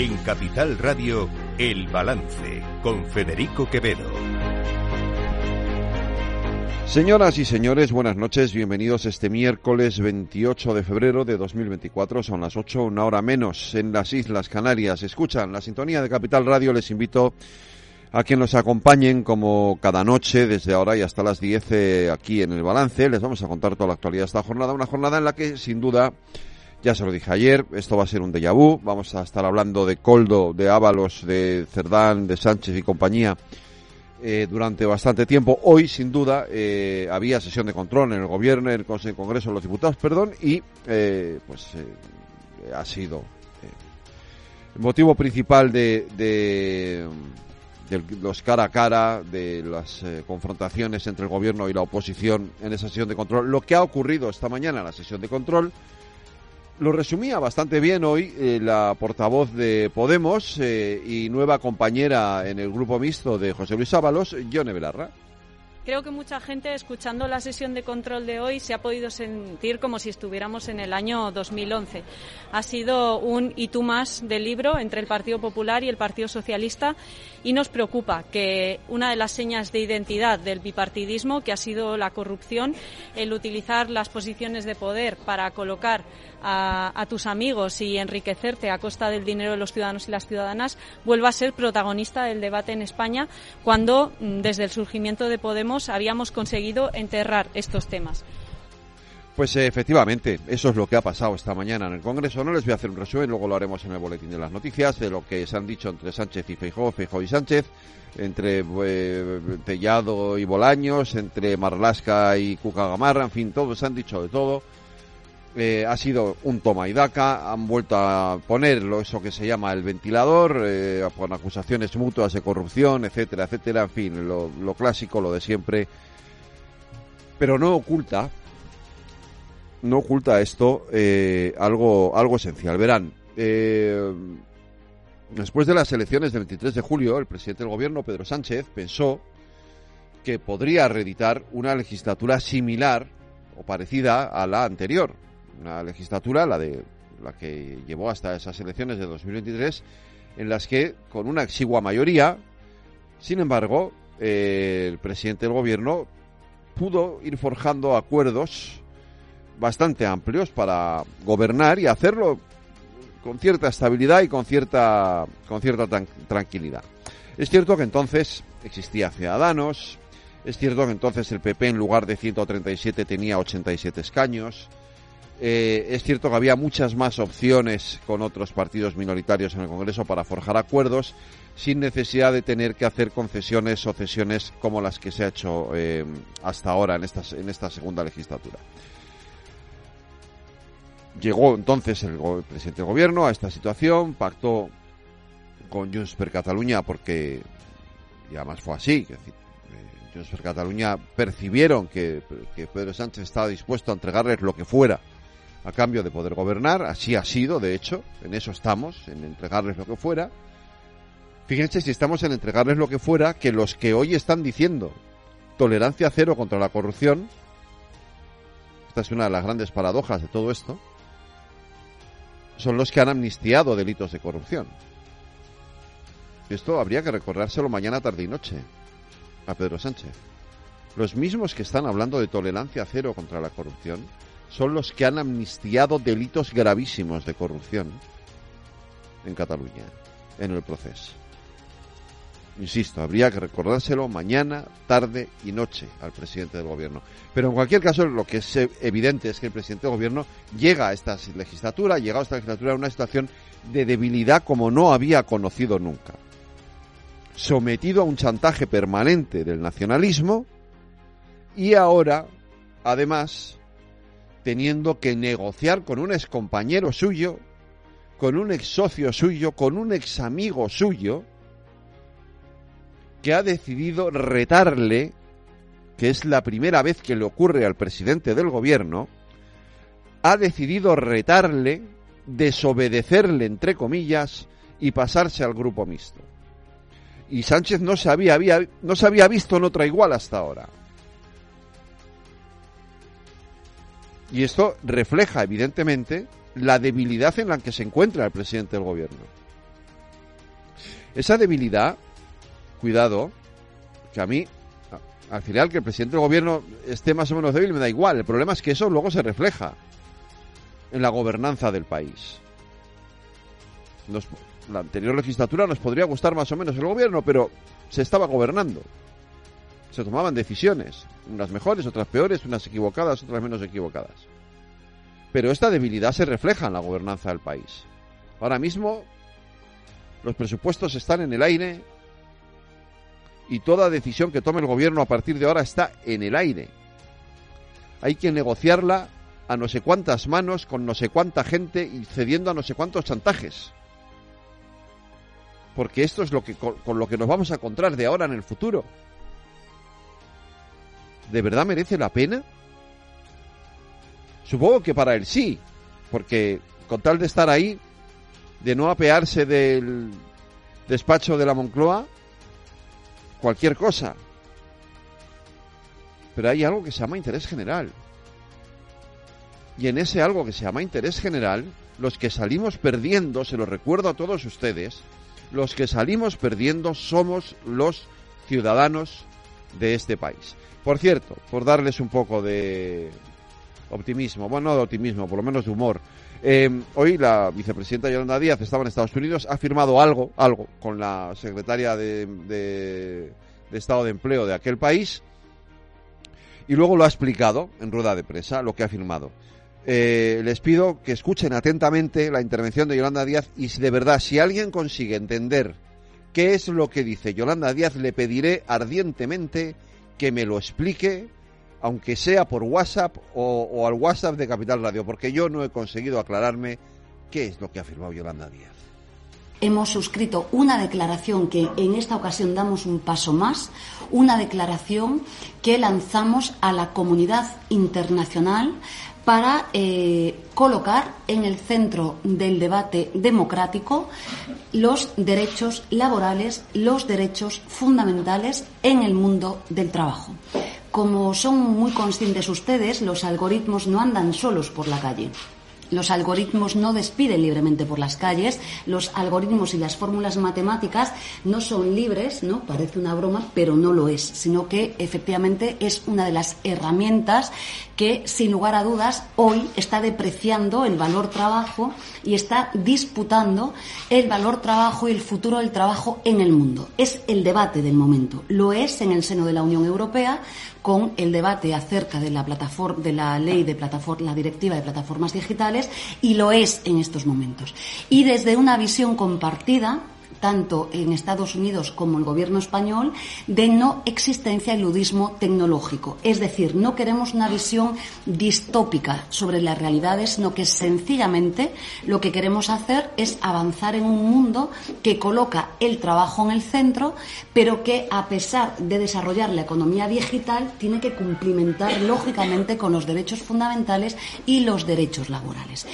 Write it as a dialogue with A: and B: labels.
A: En Capital Radio, El Balance, con Federico Quevedo.
B: Señoras y señores, buenas noches. Bienvenidos este miércoles 28 de febrero de 2024. Son las 8, una hora menos en las Islas Canarias. Escuchan la sintonía de Capital Radio. Les invito a que nos acompañen como cada noche desde ahora y hasta las 10 eh, aquí en el balance. Les vamos a contar toda la actualidad de esta jornada. Una jornada en la que sin duda ya se lo dije ayer, esto va a ser un déjà vu. Vamos a estar hablando de Coldo, de Ábalos, de Cerdán, de Sánchez y compañía eh, durante bastante tiempo. Hoy, sin duda, eh, había sesión de control en el gobierno, en el Consejo, Congreso de los Diputados, perdón, y eh, pues ha sido el motivo principal de, de, de, los cara a cara, de las confrontaciones entre el gobierno y la oposición en esa sesión de control. Lo que ha ocurrido esta mañana en la sesión de control lo resumía bastante bien hoy eh, la portavoz de Podemos eh, y nueva compañera en el grupo mixto de José Luis Ábalos, Yone Belarra.
C: Creo que mucha gente, escuchando la sesión de control de hoy, se ha podido sentir como si estuviéramos en el año 2011. Ha sido un y tú más del libro entre el Partido Popular y el Partido Socialista y nos preocupa que una de las señas de identidad del bipartidismo, que ha sido la corrupción, el utilizar las posiciones de poder para colocar a, tus amigos y enriquecerte a costa del dinero de los ciudadanos y las ciudadanas, vuelva a ser protagonista del debate en España cuando mm, desde el surgimiento de Podemos habíamos conseguido enterrar estos temas.
B: Pues eh, efectivamente, eso es lo que ha pasado esta mañana en el Congreso. No les voy a hacer un resumen, luego lo haremos en el boletín de las noticias de lo que se han dicho entre Sánchez y Feijó, Feijó y Sánchez, entre eh, Tellado y Bolaños, entre Marlasca y Cuca Gamarra, en fin, todos han dicho de todo eh, ha sido un toma y daca, han vuelto a poner eso que se llama el ventilador, eh, con acusaciones mutuas de corrupción, etcétera, etcétera, en fin, lo, clásico, lo de siempre. Pero no oculta, no oculta esto eh, algo, algo esencial. Verán, después de las elecciones del 23 de julio, el presidente del gobierno, Pedro Sánchez, pensó que podría reeditar una legislatura similar o parecida a la anterior, una legislatura, la de la que llevó hasta esas elecciones de 2023, en las que con una exigua mayoría, sin embargo, eh, el presidente del gobierno pudo ir forjando acuerdos bastante amplios para gobernar y hacerlo con cierta estabilidad y con cierta con cierta tranquilidad. Es cierto que entonces existía Ciudadanos, es cierto que entonces el PP en lugar de 137 tenía 87 escaños, eh, es cierto que había muchas más opciones con otros partidos minoritarios en el Congreso para forjar acuerdos sin necesidad de tener que hacer concesiones o cesiones como las que se ha hecho eh, hasta ahora en esta, en esta segunda legislatura. Llegó entonces el, presidente del gobierno a esta situación, pactó con Junts per Cataluña porque, y además fue así, es eh, Junts per Cataluña percibieron que Pedro Sánchez estaba dispuesto a entregarles lo que fuera a cambio de poder gobernar. Así ha sido, de hecho, en eso estamos, en entregarles lo que fuera. Fíjense si estamos en entregarles lo que fuera, que los que hoy están diciendo tolerancia cero contra la corrupción, esta es una de las grandes paradojas de todo esto, son los que han amnistiado delitos de corrupción. Esto habría que recordárselo mañana, tarde y noche a Pedro Sánchez. Los mismos que están hablando de tolerancia cero contra la corrupción son los que han amnistiado delitos gravísimos de corrupción en Cataluña, en el proceso. Insisto, habría que recordárselo mañana, tarde y noche al presidente del gobierno. Pero en cualquier caso, lo que es evidente es que el presidente del gobierno llega a esta legislatura, ha llegado a esta legislatura en una situación de debilidad como no había conocido nunca. Sometido a un chantaje permanente del nacionalismo y ahora, además, teniendo que negociar con un ex compañero suyo, con un ex socio suyo, con un ex amigo suyo, que ha decidido retarle, que es la primera vez que le ocurre al presidente del gobierno, ha decidido retarle, desobedecerle, entre comillas, y pasarse al grupo mixto. Y Sánchez no se había, había, no se había visto en otra igual hasta ahora. Y esto refleja, evidentemente, la debilidad en la que se encuentra el presidente del gobierno. Esa debilidad, cuidado, que a mí, al final que el presidente del gobierno esté más o menos débil me da igual. El problema es que eso luego se refleja en la gobernanza del país. la anterior legislatura nos podría gustar más o menos el gobierno, pero se estaba gobernando. Se tomaban decisiones, unas mejores, otras peores, unas equivocadas, otras menos equivocadas. Pero esta debilidad se refleja en la gobernanza del país. Ahora mismo los presupuestos están en el aire y toda decisión que tome el gobierno a partir de ahora está en el aire. Hay que negociarla a no sé cuántas manos, con no sé cuánta gente y cediendo a no sé cuántos chantajes. Porque esto es lo que, con, con lo que nos vamos a encontrar de ahora en el futuro. ¿De verdad merece la pena? Supongo que para él sí, porque con tal de estar ahí, de no apearse del despacho de la Moncloa, cualquier cosa. Pero hay algo que se llama interés general. Y en ese algo que se llama interés general, los que salimos perdiendo, se lo recuerdo a todos ustedes, los que salimos perdiendo somos los ciudadanos de este país. Por cierto, por darles un poco de optimismo, bueno, no de optimismo, por lo menos de humor, eh, hoy la vicepresidenta Yolanda Díaz estaba en Estados Unidos, ha firmado algo, algo, con la secretaria de, Estado de Empleo de aquel país y luego lo ha explicado en rueda de prensa, lo que ha firmado. Eh, les pido que escuchen atentamente la intervención de Yolanda Díaz y si de verdad, si alguien consigue entender qué es lo que dice Yolanda Díaz, le pediré ardientemente que me lo explique aunque sea por WhatsApp o, al WhatsApp de Capital Radio, porque yo no he conseguido aclararme qué es lo que ha afirmado Yolanda Díaz.
D: Hemos suscrito una declaración que en esta ocasión damos un paso más, una declaración que lanzamos a la comunidad internacional para eh, colocar en el centro del debate democrático los derechos laborales, los derechos fundamentales en el mundo del trabajo. Como son muy conscientes ustedes, los algoritmos no andan solos por la calle. Los algoritmos no despiden libremente por las calles, los algoritmos y las fórmulas matemáticas no son libres, ¿no? Parece una broma, pero no lo es, sino que efectivamente es una de las herramientas que, sin lugar a dudas, hoy está depreciando el valor trabajo y está disputando el valor trabajo y el futuro del trabajo en el mundo. Es el debate del momento. Lo es en el seno de la Unión Europea con el debate acerca de la plataforma, de la ley de plataforma, la directiva de plataformas digitales y lo es en estos momentos. Y desde una visión compartida tanto en Estados Unidos como el gobierno español, de no existencia del ludismo tecnológico. Es decir, no queremos una visión distópica sobre las realidades, sino que sencillamente lo que queremos hacer es avanzar en un mundo que coloca el trabajo en el centro, pero que a pesar de desarrollar la economía digital, tiene que cumplimentar lógicamente con los derechos fundamentales y los derechos laborales.